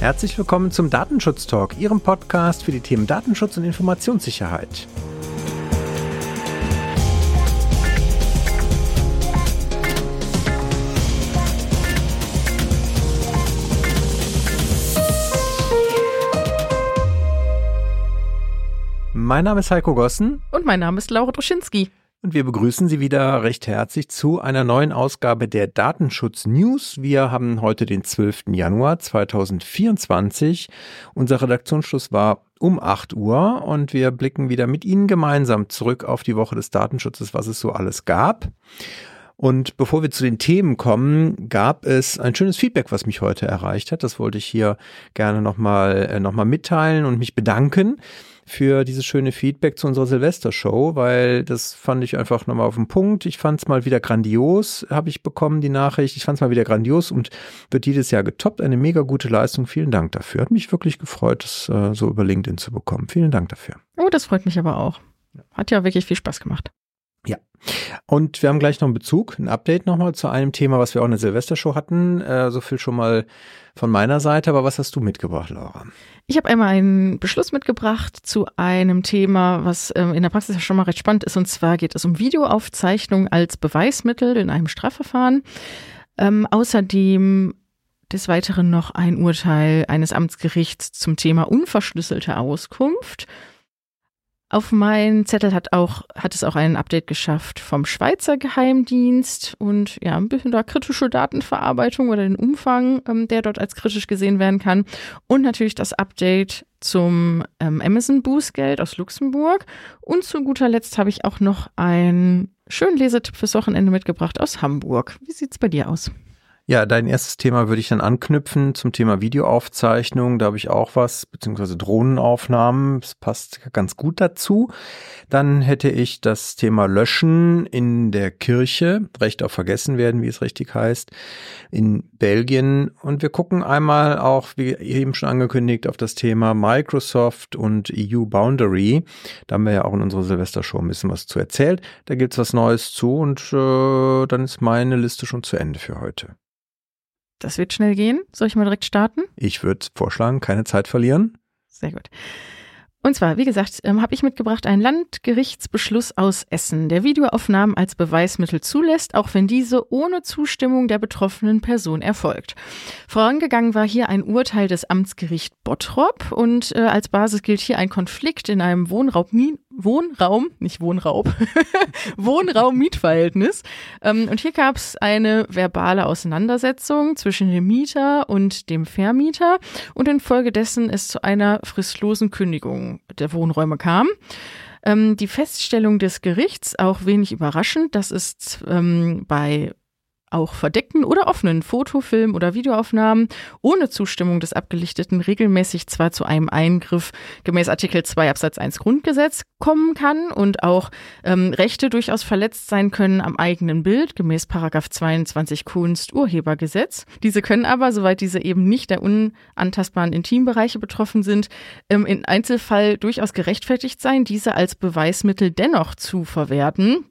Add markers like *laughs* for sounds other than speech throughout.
Herzlich willkommen zum Datenschutz Talk, Ihrem Podcast für die Themen Datenschutz und Informationssicherheit. Mein Name ist Heiko Gossen. Und mein Name ist Laura Droschinski. Und wir begrüßen Sie wieder recht herzlich zu einer neuen Ausgabe der Datenschutz News. Wir haben heute den 12. Januar 2024. Unser Redaktionsschluss war um 8 Uhr und wir blicken wieder mit Ihnen gemeinsam zurück auf die Woche des Datenschutzes, was es so alles gab. Und bevor wir zu den Themen kommen, gab es ein schönes Feedback, was mich heute erreicht hat. Das wollte ich hier gerne nochmal äh, noch mal mitteilen und mich bedanken für dieses schöne Feedback zu unserer Silvestershow, weil das fand ich einfach nochmal auf den Punkt. Ich fand es mal wieder grandios, habe ich bekommen, die Nachricht. Ich fand es mal wieder grandios und wird jedes Jahr getoppt. Eine mega gute Leistung. Vielen Dank dafür. Hat mich wirklich gefreut, das äh, so über LinkedIn zu bekommen. Vielen Dank dafür. Oh, das freut mich aber auch. Hat ja wirklich viel Spaß gemacht. Ja. Und wir haben gleich noch einen Bezug, ein Update nochmal zu einem Thema, was wir auch in der Silvestershow hatten. Äh, so viel schon mal von meiner Seite. Aber was hast du mitgebracht, Laura? Ich habe einmal einen Beschluss mitgebracht zu einem Thema, was ähm, in der Praxis ja schon mal recht spannend ist. Und zwar geht es um Videoaufzeichnung als Beweismittel in einem Strafverfahren. Ähm, außerdem des Weiteren noch ein Urteil eines Amtsgerichts zum Thema unverschlüsselte Auskunft. Auf meinen Zettel hat auch, hat es auch ein Update geschafft vom Schweizer Geheimdienst und ja, ein bisschen da kritische Datenverarbeitung oder den Umfang, ähm, der dort als kritisch gesehen werden kann. Und natürlich das Update zum ähm, Amazon Bußgeld aus Luxemburg. Und zu guter Letzt habe ich auch noch einen schönen Lesetipp fürs Wochenende mitgebracht aus Hamburg. Wie sieht's bei dir aus? Ja, dein erstes Thema würde ich dann anknüpfen zum Thema Videoaufzeichnung. Da habe ich auch was, beziehungsweise Drohnenaufnahmen. Das passt ganz gut dazu. Dann hätte ich das Thema Löschen in der Kirche, Recht auf Vergessen werden, wie es richtig heißt, in Belgien. Und wir gucken einmal auch, wie eben schon angekündigt, auf das Thema Microsoft und EU Boundary. Da haben wir ja auch in unserer Silvestershow ein bisschen was zu erzählt. Da gibt's was Neues zu und äh, dann ist meine Liste schon zu Ende für heute. Das wird schnell gehen. Soll ich mal direkt starten? Ich würde vorschlagen, keine Zeit verlieren. Sehr gut. Und zwar, wie gesagt, ähm, habe ich mitgebracht einen Landgerichtsbeschluss aus Essen, der Videoaufnahmen als Beweismittel zulässt, auch wenn diese ohne Zustimmung der betroffenen Person erfolgt. Vorangegangen war hier ein Urteil des Amtsgericht Bottrop und äh, als Basis gilt hier ein Konflikt in einem Wohnraum, Wohnraum, nicht Wohnraub, *laughs* Wohnraum-Mietverhältnis. Ähm, und hier gab es eine verbale Auseinandersetzung zwischen dem Mieter und dem Vermieter und infolgedessen es zu einer fristlosen Kündigung der Wohnräume kam. Ähm, die Feststellung des Gerichts, auch wenig überraschend, das ist ähm, bei auch verdeckten oder offenen Fotofilm- oder Videoaufnahmen ohne Zustimmung des Abgelichteten regelmäßig zwar zu einem Eingriff gemäß Artikel 2 Absatz 1 Grundgesetz kommen kann und auch ähm, Rechte durchaus verletzt sein können am eigenen Bild gemäß Paragraph 22 Kunst-Urhebergesetz. Diese können aber, soweit diese eben nicht der unantastbaren Intimbereiche betroffen sind, ähm, in Einzelfall durchaus gerechtfertigt sein, diese als Beweismittel dennoch zu verwerten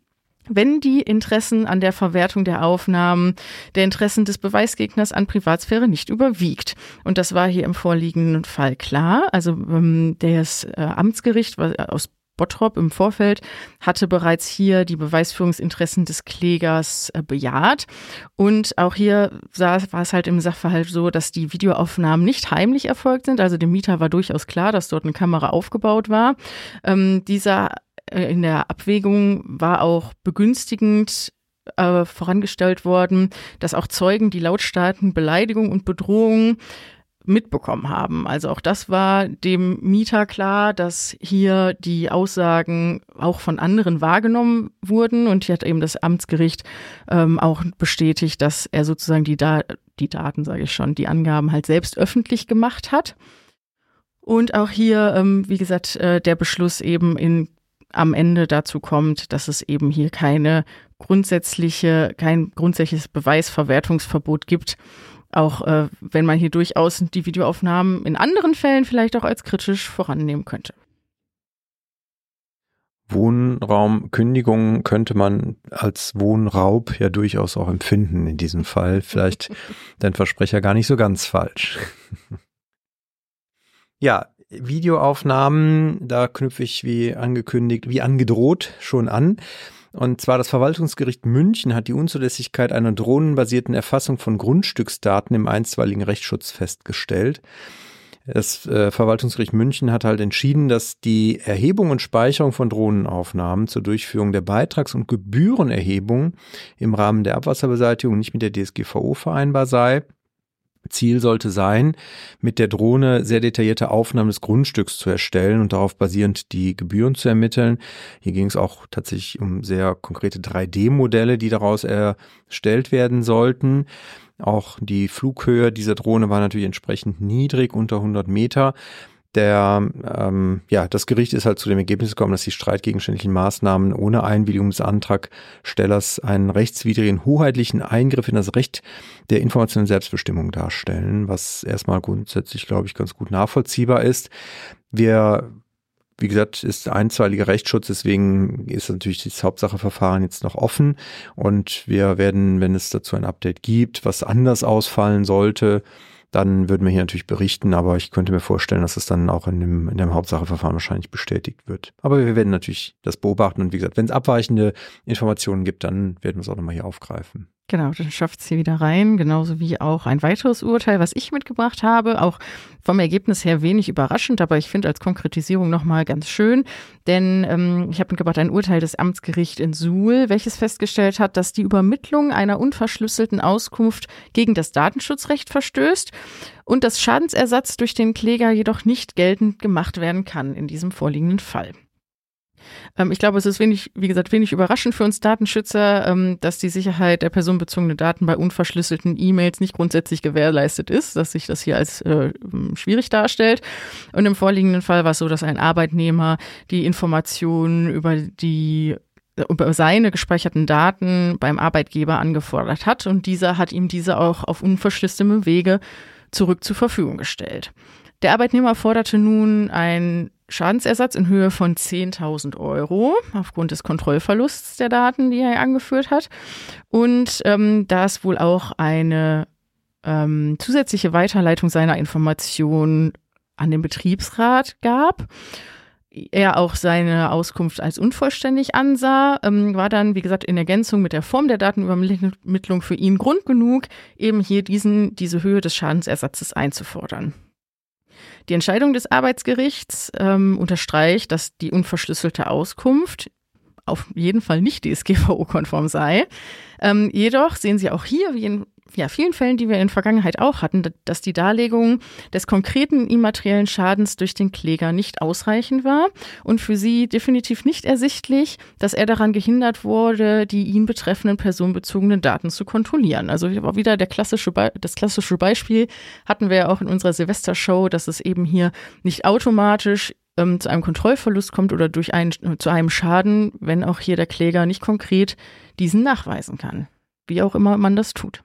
wenn die Interessen an der Verwertung der Aufnahmen der Interessen des Beweisgegners an Privatsphäre nicht überwiegt. Und das war hier im vorliegenden Fall klar. Also ähm, das äh, Amtsgericht aus Bottrop im Vorfeld hatte bereits hier die Beweisführungsinteressen des Klägers äh, bejaht. Und auch hier sah, war es halt im Sachverhalt so, dass die Videoaufnahmen nicht heimlich erfolgt sind. Also dem Mieter war durchaus klar, dass dort eine Kamera aufgebaut war. Ähm, dieser äh, in der Abwägung war auch begünstigend äh, vorangestellt worden, dass auch Zeugen die lautstarken Beleidigungen und Bedrohungen mitbekommen haben. Also auch das war dem Mieter klar, dass hier die Aussagen auch von anderen wahrgenommen wurden und hier hat eben das Amtsgericht ähm, auch bestätigt, dass er sozusagen die, da die Daten, sage ich schon, die Angaben halt selbst öffentlich gemacht hat. Und auch hier, ähm, wie gesagt, äh, der Beschluss eben in am Ende dazu kommt, dass es eben hier keine grundsätzliche, kein grundsätzliches Beweisverwertungsverbot gibt. Auch äh, wenn man hier durchaus die Videoaufnahmen in anderen Fällen vielleicht auch als kritisch vorannehmen könnte. Wohnraumkündigung könnte man als Wohnraub ja durchaus auch empfinden in diesem Fall. Vielleicht *laughs* dein Versprecher gar nicht so ganz falsch. *laughs* Ja, Videoaufnahmen, da knüpfe ich wie angekündigt, wie angedroht schon an. Und zwar das Verwaltungsgericht München hat die Unzulässigkeit einer drohnenbasierten Erfassung von Grundstücksdaten im einstweiligen Rechtsschutz festgestellt. Das äh, Verwaltungsgericht München hat halt entschieden, dass die Erhebung und Speicherung von Drohnenaufnahmen zur Durchführung der Beitrags- und Gebührenerhebung im Rahmen der Abwasserbeseitigung nicht mit der DSGVO vereinbar sei. Ziel sollte sein, mit der Drohne sehr detaillierte Aufnahmen des Grundstücks zu erstellen und darauf basierend die Gebühren zu ermitteln. Hier ging es auch tatsächlich um sehr konkrete 3D-Modelle, die daraus erstellt werden sollten. Auch die Flughöhe dieser Drohne war natürlich entsprechend niedrig, unter 100 Meter der, ähm, ja, das Gericht ist halt zu dem Ergebnis gekommen, dass die streitgegenständlichen Maßnahmen ohne Einwilligung des Antragstellers einen rechtswidrigen hoheitlichen Eingriff in das Recht der informationellen Selbstbestimmung darstellen, was erstmal grundsätzlich, glaube ich, ganz gut nachvollziehbar ist. Wir wie gesagt, ist einstweiliger Rechtsschutz, deswegen ist natürlich das Hauptsacheverfahren jetzt noch offen und wir werden, wenn es dazu ein Update gibt, was anders ausfallen sollte, dann würden wir hier natürlich berichten, aber ich könnte mir vorstellen, dass es dann auch in dem, in dem Hauptsacheverfahren wahrscheinlich bestätigt wird. Aber wir werden natürlich das beobachten und wie gesagt, wenn es abweichende Informationen gibt, dann werden wir es auch nochmal hier aufgreifen. Genau, dann schafft es hier wieder rein, genauso wie auch ein weiteres Urteil, was ich mitgebracht habe, auch vom Ergebnis her wenig überraschend, aber ich finde als Konkretisierung nochmal ganz schön, denn ähm, ich habe mitgebracht ein Urteil des Amtsgerichts in Suhl, welches festgestellt hat, dass die Übermittlung einer unverschlüsselten Auskunft gegen das Datenschutzrecht verstößt und das Schadensersatz durch den Kläger jedoch nicht geltend gemacht werden kann in diesem vorliegenden Fall. Ähm, ich glaube, es ist wenig, wie gesagt, wenig überraschend für uns Datenschützer, ähm, dass die Sicherheit der personenbezogenen Daten bei unverschlüsselten E-Mails nicht grundsätzlich gewährleistet ist, dass sich das hier als äh, schwierig darstellt. Und im vorliegenden Fall war es so, dass ein Arbeitnehmer die Informationen über die über seine gespeicherten Daten beim Arbeitgeber angefordert hat und dieser hat ihm diese auch auf unverschlüsseltem Wege zurück zur Verfügung gestellt. Der Arbeitnehmer forderte nun ein Schadensersatz in Höhe von 10.000 Euro aufgrund des Kontrollverlusts der Daten, die er angeführt hat. Und ähm, da es wohl auch eine ähm, zusätzliche Weiterleitung seiner Informationen an den Betriebsrat gab, er auch seine Auskunft als unvollständig ansah, ähm, war dann, wie gesagt, in Ergänzung mit der Form der Datenübermittlung für ihn Grund genug, eben hier diesen, diese Höhe des Schadensersatzes einzufordern. Die Entscheidung des Arbeitsgerichts ähm, unterstreicht, dass die unverschlüsselte Auskunft auf jeden Fall nicht DSGVO-konform sei. Ähm, jedoch sehen Sie auch hier, wie in ja, vielen Fällen, die wir in der Vergangenheit auch hatten, dass die Darlegung des konkreten immateriellen Schadens durch den Kläger nicht ausreichend war und für sie definitiv nicht ersichtlich, dass er daran gehindert wurde, die ihn betreffenden personenbezogenen Daten zu kontrollieren. Also wieder der klassische das klassische Beispiel hatten wir ja auch in unserer Silvestershow, dass es eben hier nicht automatisch ähm, zu einem Kontrollverlust kommt oder durch einen, zu einem Schaden, wenn auch hier der Kläger nicht konkret diesen nachweisen kann. Wie auch immer man das tut.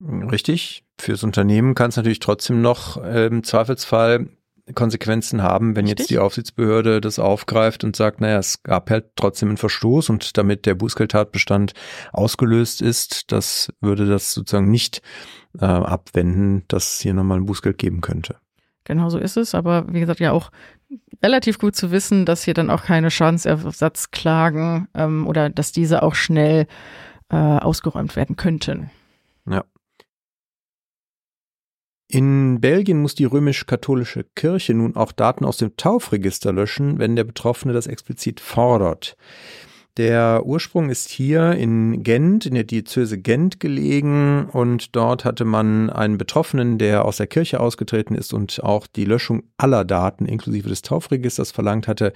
Richtig. Fürs Unternehmen kann es natürlich trotzdem noch äh, im Zweifelsfall Konsequenzen haben, wenn Richtig. jetzt die Aufsichtsbehörde das aufgreift und sagt, naja, es gab halt trotzdem einen Verstoß und damit der Bußgeldtatbestand ausgelöst ist, das würde das sozusagen nicht äh, abwenden, dass es hier nochmal ein Bußgeld geben könnte. Genau so ist es, aber wie gesagt, ja auch relativ gut zu wissen, dass hier dann auch keine Schadensersatzklagen ähm, oder dass diese auch schnell äh, ausgeräumt werden könnten. Ja. In Belgien muss die römisch-katholische Kirche nun auch Daten aus dem Taufregister löschen, wenn der Betroffene das explizit fordert. Der Ursprung ist hier in Gent, in der Diözese Gent gelegen und dort hatte man einen Betroffenen, der aus der Kirche ausgetreten ist und auch die Löschung aller Daten inklusive des Taufregisters verlangt hatte,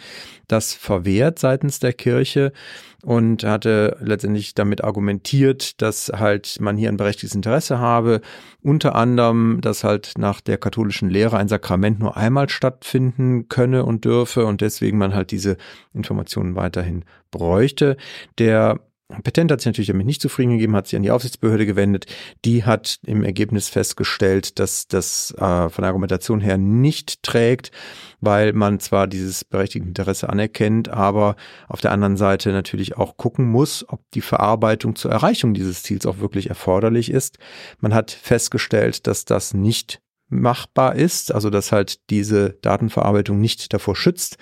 das verwehrt seitens der Kirche und hatte letztendlich damit argumentiert, dass halt man hier ein berechtigtes Interesse habe, unter anderem, dass halt nach der katholischen Lehre ein Sakrament nur einmal stattfinden könne und dürfe und deswegen man halt diese Informationen weiterhin bräuchte. Der Petent hat sich natürlich damit nicht zufrieden gegeben, hat sich an die Aufsichtsbehörde gewendet. Die hat im Ergebnis festgestellt, dass das äh, von der Argumentation her nicht trägt, weil man zwar dieses berechtigte Interesse anerkennt, aber auf der anderen Seite natürlich auch gucken muss, ob die Verarbeitung zur Erreichung dieses Ziels auch wirklich erforderlich ist. Man hat festgestellt, dass das nicht machbar ist, also dass halt diese Datenverarbeitung nicht davor schützt,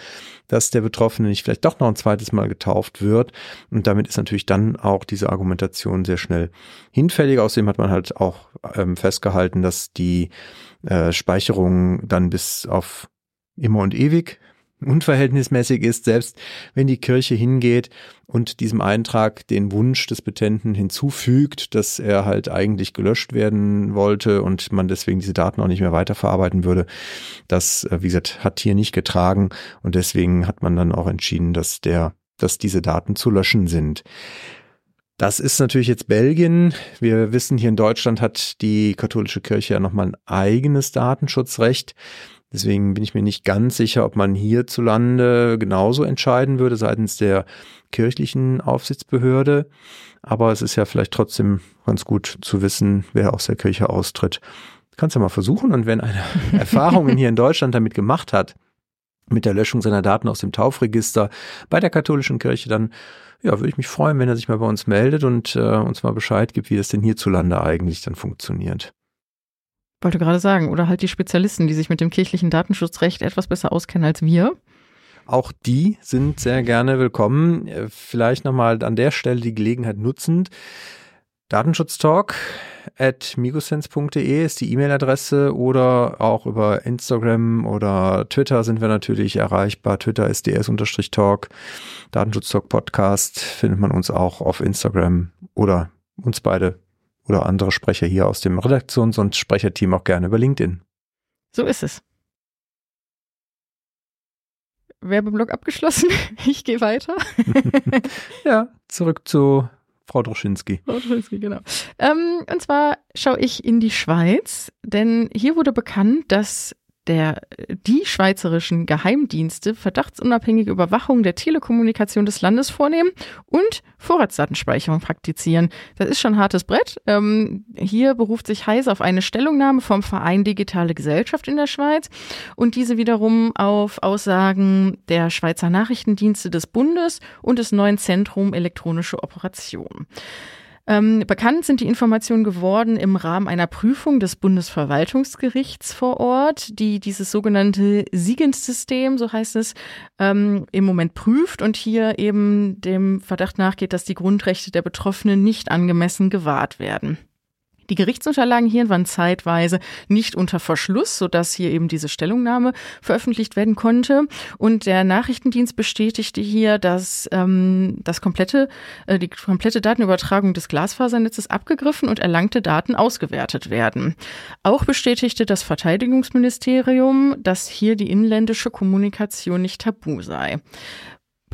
dass der Betroffene nicht vielleicht doch noch ein zweites Mal getauft wird. Und damit ist natürlich dann auch diese Argumentation sehr schnell hinfällig. Außerdem hat man halt auch ähm, festgehalten, dass die äh, Speicherung dann bis auf immer und ewig unverhältnismäßig ist, selbst wenn die Kirche hingeht und diesem Eintrag den Wunsch des Petenten hinzufügt, dass er halt eigentlich gelöscht werden wollte und man deswegen diese Daten auch nicht mehr weiterverarbeiten würde. Das, äh, wie gesagt, hat hier nicht getragen und deswegen hat man dann auch entschieden, dass der, dass diese Daten zu löschen sind. Das ist natürlich jetzt Belgien. Wir wissen, hier in Deutschland hat die katholische Kirche ja nochmal ein eigenes Datenschutzrecht. Deswegen bin ich mir nicht ganz sicher, ob man hierzulande genauso entscheiden würde seitens der kirchlichen Aufsichtsbehörde. Aber es ist ja vielleicht trotzdem ganz gut zu wissen, wer aus der Kirche austritt. Kannst ja mal versuchen. Und wenn eine *laughs* Erfahrungen hier in Deutschland damit gemacht hat, mit der Löschung seiner Daten aus dem Taufregister bei der katholischen Kirche, dann ja, würde ich mich freuen, wenn er sich mal bei uns meldet und äh, uns mal Bescheid gibt, wie das denn hierzulande eigentlich dann funktioniert. Wollte gerade sagen, oder halt die Spezialisten, die sich mit dem kirchlichen Datenschutzrecht etwas besser auskennen als wir. Auch die sind sehr gerne willkommen. Äh, vielleicht nochmal an der Stelle die Gelegenheit nutzend. Datenschutztalk at migosense.de ist die E-Mail-Adresse oder auch über Instagram oder Twitter sind wir natürlich erreichbar. Twitter ist ds-talk. Datenschutztalk Podcast findet man uns auch auf Instagram oder uns beide oder andere Sprecher hier aus dem Redaktions- und Sprecherteam auch gerne über LinkedIn. So ist es. Werbeblock abgeschlossen. *laughs* Ich gehe weiter. *laughs* ja, zurück zu Frau Droschinski. Frau Droschinski, genau. Ähm, und zwar schaue ich in die Schweiz, denn hier wurde bekannt, dass der, die schweizerischen Geheimdienste verdachtsunabhängige Überwachung der Telekommunikation des Landes vornehmen und Vorratsdatenspeicherung praktizieren. Das ist schon hartes Brett. Ähm, hier beruft sich Heise auf eine Stellungnahme vom Verein Digitale Gesellschaft in der Schweiz und diese wiederum auf Aussagen der Schweizer Nachrichtendienste des Bundes und des neuen Zentrum Elektronische Operation. Ähm, bekannt sind die Informationen geworden im Rahmen einer Prüfung des Bundesverwaltungsgerichts vor Ort, die dieses sogenannte Siegenssystem, so heißt es, ähm, im Moment prüft und hier eben dem Verdacht nachgeht, dass die Grundrechte der Betroffenen nicht angemessen gewahrt werden. Die Gerichtsunterlagen hier waren zeitweise nicht unter Verschluss, sodass hier eben diese Stellungnahme veröffentlicht werden konnte. Und der Nachrichtendienst bestätigte hier, dass ähm, das komplette, äh, die komplette Datenübertragung des Glasfasernetzes abgegriffen und erlangte Daten ausgewertet werden. Auch bestätigte das Verteidigungsministerium, dass hier die inländische Kommunikation nicht tabu sei.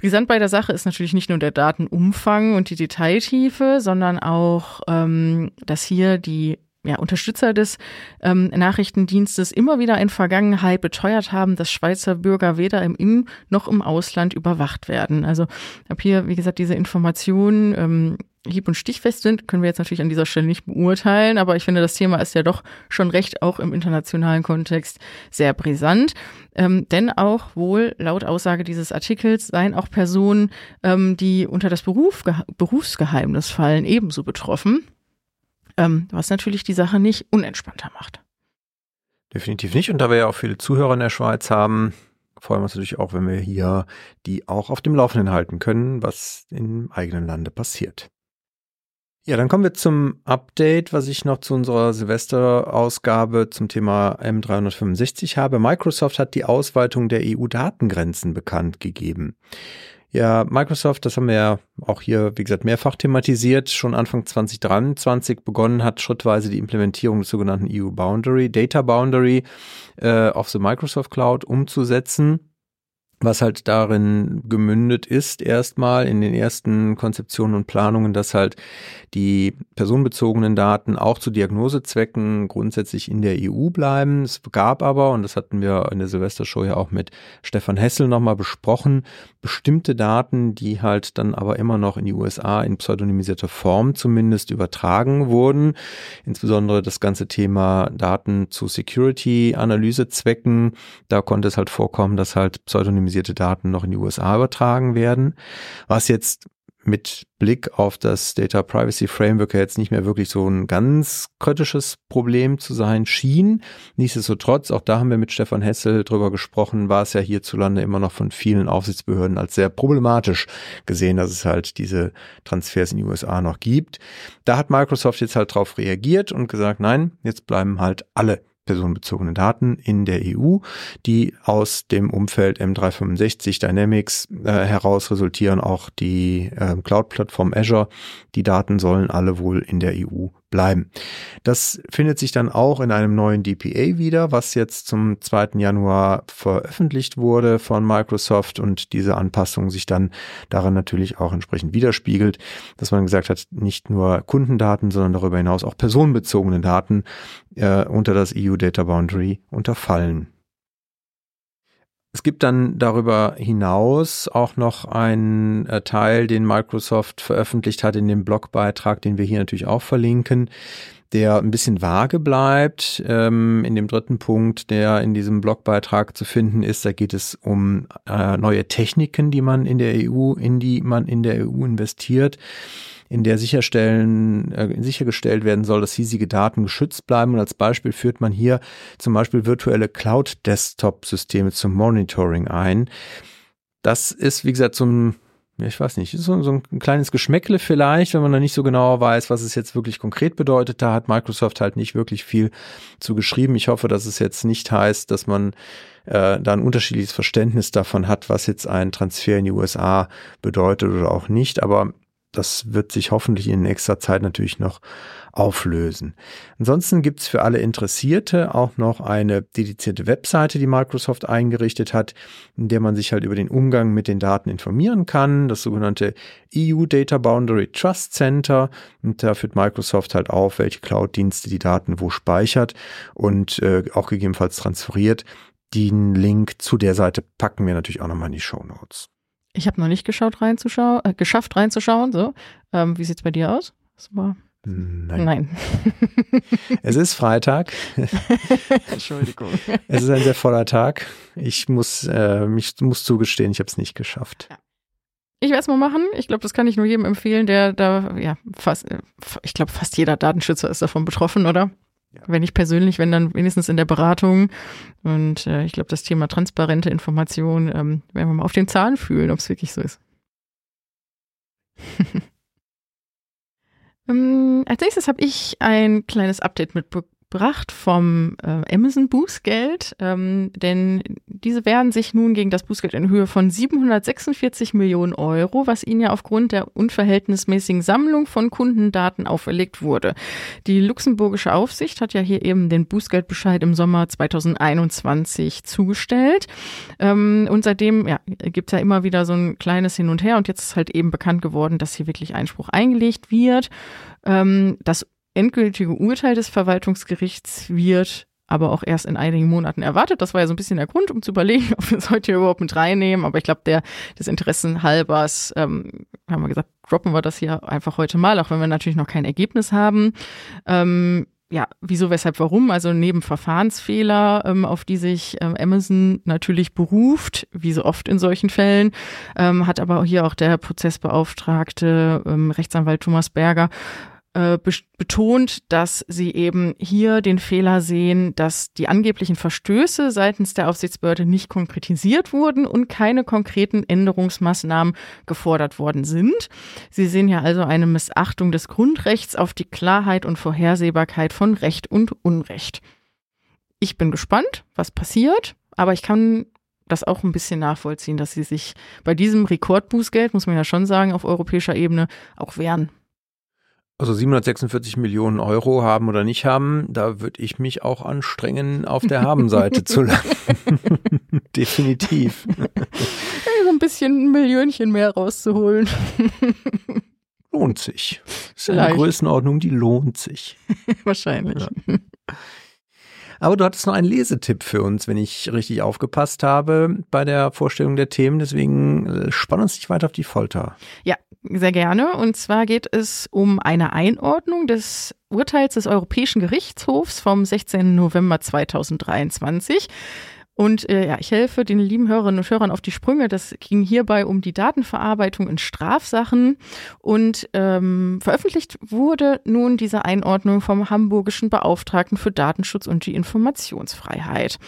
Brisant bei der Sache ist natürlich nicht nur der Datenumfang und die Detailtiefe, sondern auch, ähm, dass hier die ja, Unterstützer des ähm, Nachrichtendienstes immer wieder in Vergangenheit beteuert haben, dass Schweizer Bürger weder im In- noch im Ausland überwacht werden. Also ich habe hier, wie gesagt, diese Informationen ähm, hieb- und stichfest sind, können wir jetzt natürlich an dieser Stelle nicht beurteilen, aber ich finde, das Thema ist ja doch schon recht auch im internationalen Kontext sehr brisant. Ähm, denn auch wohl laut Aussage dieses Artikels seien auch Personen, ähm, die unter das Beruf, Berufsgeheimnis fallen, ebenso betroffen ähm, was natürlich die Sache nicht unentspannter macht. Definitiv nicht. Und da wir ja auch viele Zuhörer in der Schweiz haben, freuen wir uns natürlich auch, wenn wir hier die auch auf dem Laufenden halten können, was im eigenen Lande passiert. Ja, dann kommen wir zum Update, was ich noch zu unserer Silvesterausgabe zum Thema M365 habe. Microsoft hat die Ausweitung der EU-Datengrenzen bekannt gegeben. Ja, Microsoft, das haben wir ja auch hier, wie gesagt, mehrfach thematisiert, schon Anfang 2023 begonnen hat, schrittweise die Implementierung des sogenannten EU Boundary, Data Boundary äh, auf the Microsoft Cloud umzusetzen was halt darin gemündet ist, erstmal in den ersten Konzeptionen und Planungen, dass halt die personenbezogenen Daten auch zu Diagnosezwecken grundsätzlich in der EU bleiben. Es gab aber, und das hatten wir in der Silvestershow ja auch mit Stefan Hessel nochmal besprochen, bestimmte Daten, die halt dann aber immer noch in die USA in pseudonymisierter Form zumindest übertragen wurden. Insbesondere das ganze Thema Daten zu Security-Analysezwecken. Da konnte es halt vorkommen, dass halt pseudonymisierte Daten noch in die USA übertragen werden. Was jetzt mit Blick auf das Data Privacy Framework jetzt nicht mehr wirklich so ein ganz kritisches Problem zu sein schien. Nichtsdestotrotz, auch da haben wir mit Stefan Hessel drüber gesprochen, war es ja hierzulande immer noch von vielen Aufsichtsbehörden als sehr problematisch gesehen, dass es halt diese Transfers in die USA noch gibt. Da hat Microsoft jetzt halt drauf reagiert und gesagt, nein, jetzt bleiben halt alle personenbezogene Daten in der EU, die aus dem Umfeld M365 Dynamics äh, heraus resultieren, auch die äh, Cloud-Plattform Azure. Die Daten sollen alle wohl in der EU bleiben. Das findet sich dann auch in einem neuen DPA wieder, was jetzt zum 2. Januar veröffentlicht wurde von Microsoft und diese Anpassung sich dann daran natürlich auch entsprechend widerspiegelt, dass man gesagt hat, nicht nur Kundendaten, sondern darüber hinaus auch personenbezogene Daten äh, unter das EU Data Boundary unterfallen. Es gibt dann darüber hinaus auch noch einen äh, Teil, den Microsoft veröffentlicht hat in dem Blogbeitrag, den wir hier natürlich auch verlinken, der ein bisschen vage bleibt. Ähm, in dem dritten Punkt, der in diesem Blogbeitrag zu finden ist, da geht es um äh, neue Techniken, die man in der EU, in die man in der EU investiert in der sicherstellen, äh, sichergestellt werden soll, dass hiesige Daten geschützt bleiben. Und als Beispiel führt man hier zum Beispiel virtuelle Cloud-Desktop-Systeme zum Monitoring ein. Das ist, wie gesagt, so ein ich weiß nicht, so, ein kleines Geschmäckle vielleicht, wenn man da nicht so genau weiß, was es jetzt wirklich konkret bedeutet. Da hat Microsoft halt nicht wirklich viel zu geschrieben. Ich hoffe, dass es jetzt nicht heißt, dass man äh, da ein unterschiedliches Verständnis davon hat, was jetzt ein Transfer in die USA bedeutet oder auch nicht. Aber das wird sich hoffentlich in nächster Zeit natürlich noch auflösen. Ansonsten gibt's für alle Interessierte auch noch eine dedizierte Webseite, die Microsoft eingerichtet hat, in der man sich halt über den Umgang mit den Daten informieren kann. Das sogenannte EU Data Boundary Trust Center. Und da führt Microsoft halt auf, welche Cloud-Dienste die Daten wo speichert und äh, auch gegebenenfalls transferiert. Den Link zu der Seite packen wir natürlich auch nochmal in die Show Notes. Ich habe noch nicht geschaut, reinzuschauen, äh, geschafft reinzuschauen. So, ähm, wie sieht's bei dir aus? Nein. Nein. *laughs* es ist Freitag. *laughs* Entschuldigung. Es ist ein sehr voller Tag. Ich muss, äh, mich muss zugestehen, ich habe es nicht geschafft. Ja. Ich werde es mal machen. Ich glaube, das kann ich nur jedem empfehlen, der da, ja, fast, äh, ich glaube, fast jeder Datenschützer ist davon betroffen, oder? Wenn nicht persönlich, wenn dann wenigstens in der Beratung. Und äh, ich glaube, das Thema transparente Information ähm, werden wir mal auf den Zahlen fühlen, ob es wirklich so ist. *laughs* ähm, als nächstes habe ich ein kleines Update mitbekommen gebracht vom äh, Amazon Bußgeld, ähm, denn diese wehren sich nun gegen das Bußgeld in Höhe von 746 Millionen Euro, was ihnen ja aufgrund der unverhältnismäßigen Sammlung von Kundendaten auferlegt wurde. Die luxemburgische Aufsicht hat ja hier eben den Bußgeldbescheid im Sommer 2021 zugestellt ähm, und seitdem ja, gibt es ja immer wieder so ein kleines Hin und Her und jetzt ist halt eben bekannt geworden, dass hier wirklich Einspruch eingelegt wird. Ähm, das endgültige Urteil des Verwaltungsgerichts wird aber auch erst in einigen Monaten erwartet. Das war ja so ein bisschen der Grund, um zu überlegen, *laughs* ob wir es heute überhaupt mit reinnehmen. Aber ich glaube, der des Interessen halbers ähm, haben wir gesagt, droppen wir das hier einfach heute mal, auch wenn wir natürlich noch kein Ergebnis haben. Ähm, ja, wieso, weshalb, warum? Also neben Verfahrensfehler, ähm, auf die sich ähm, Amazon natürlich beruft, wie so oft in solchen Fällen, ähm, hat aber hier auch der Prozessbeauftragte ähm, Rechtsanwalt Thomas Berger äh, betont, dass sie eben hier den Fehler sehen, dass die angeblichen Verstöße seitens der Aufsichtsbehörde nicht konkretisiert wurden und keine konkreten Änderungsmaßnahmen gefordert worden sind. Sie sehen ja also eine Missachtung des Grundrechts auf die Klarheit und Vorhersehbarkeit von Recht und Unrecht. Ich bin gespannt, was passiert, aber ich kann das auch ein bisschen nachvollziehen, dass sie sich bei diesem Rekordbußgeld, muss man ja schon sagen, auf europäischer Ebene auch wehren. Also 746 Millionen Euro haben oder nicht haben, da würde ich mich auch anstrengen, auf der Habenseite zu *laughs* landen. *laughs* Definitiv. so ein bisschen ein Millionchen mehr rauszuholen. lohnt sich. Das ist eine Größenordnung, die lohnt sich. *laughs* Wahrscheinlich. Ja. Aber du hattest noch einen Lesetipp für uns, wenn ich richtig aufgepasst habe bei der Vorstellung der Themen. Deswegen äh, spann uns nicht weiter auf die Folter. Ja, sehr gerne. Und zwar geht es um eine Einordnung des Urteils des Europäischen Gerichtshofs vom 16. November 2023. Und äh, ja, ich helfe den lieben Hörerinnen und Hörern auf die Sprünge. Das ging hierbei um die Datenverarbeitung in Strafsachen. Und ähm, veröffentlicht wurde nun diese Einordnung vom hamburgischen Beauftragten für Datenschutz und die Informationsfreiheit.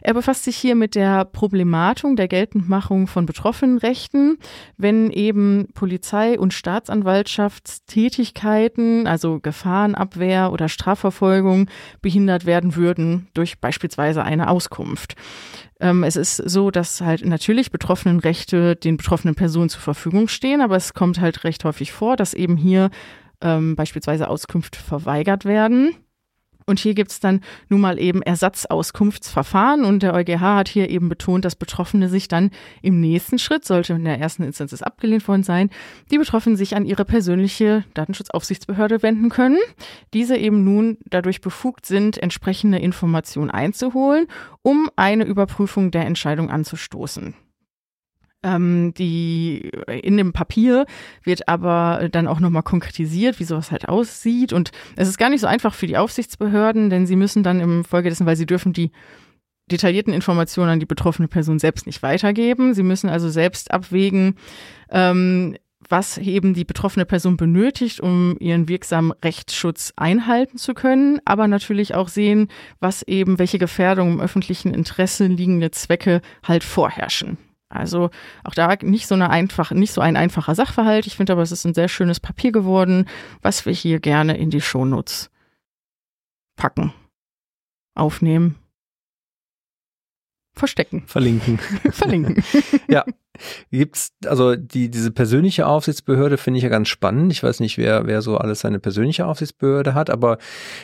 Er befasst sich hier mit der Problematung der Geltendmachung von Betroffenenrechten, wenn eben Polizei und Staatsanwaltschaftstätigkeiten, also Gefahrenabwehr oder Strafverfolgung, behindert werden würden durch beispielsweise eine Auskunft. Ähm, es ist so, dass halt natürlich betroffenen Rechte den betroffenen Personen zur Verfügung stehen, aber es kommt halt recht häufig vor, dass eben hier ähm, beispielsweise Auskünfte verweigert werden. Und hier gibt es dann nun mal eben Ersatzauskunftsverfahren und der EuGH hat hier eben betont, dass Betroffene sich dann im nächsten Schritt, sollte in der ersten Instanz es abgelehnt worden sein, die Betroffenen sich an ihre persönliche Datenschutzaufsichtsbehörde wenden können, diese eben nun dadurch befugt sind, entsprechende Informationen einzuholen, um eine Überprüfung der Entscheidung anzustoßen. Ähm, die in dem Papier wird aber dann auch nochmal konkretisiert, wie sowas halt aussieht. Und es ist gar nicht so einfach für die Aufsichtsbehörden, denn sie müssen dann im Folge dessen, weil sie dürfen die detaillierten Informationen an die betroffene Person selbst nicht weitergeben. Sie müssen also selbst abwägen, ähm, was eben die betroffene Person benötigt, um ihren wirksamen Rechtsschutz einhalten zu können, aber natürlich auch sehen, was eben, welche Gefährdungen im öffentlichen Interesse liegende Zwecke halt vorherrschen. Also auch da nicht so eine einfache, nicht so ein einfacher Sachverhalt. Ich finde aber, es ist ein sehr schönes Papier geworden, was wir hier gerne in die Shownotes packen, aufnehmen, verstecken, verlinken, *laughs* verlinken. ja, gibt's also die diese persönliche Aufsichtsbehörde finde ich ja ganz spannend. Ich weiß nicht, wer wer so alles seine persönliche Aufsichtsbehörde hat, aber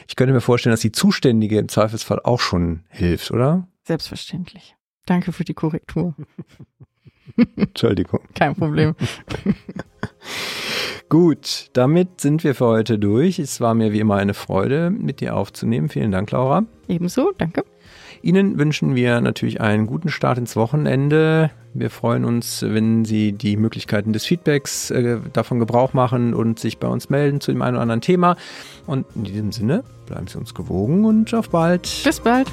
ich könnte mir vorstellen, dass die Zuständige im Zweifelsfall auch schon hilft, oder? Selbstverständlich. Danke für die Korrektur. Entschuldigung. Kein Problem. *laughs* Gut, damit sind wir für heute durch. Es war mir wie immer eine Freude, mit dir aufzunehmen. Vielen Dank, Laura. Ebenso, danke. Ihnen wünschen wir natürlich einen guten Start ins Wochenende. Wir freuen uns, wenn Sie die Möglichkeiten des Feedbacks äh, davon Gebrauch machen und sich bei uns melden zu dem einen oder anderen Thema. Und in diesem Sinne bleiben Sie uns gewogen und auf bald. Bis bald.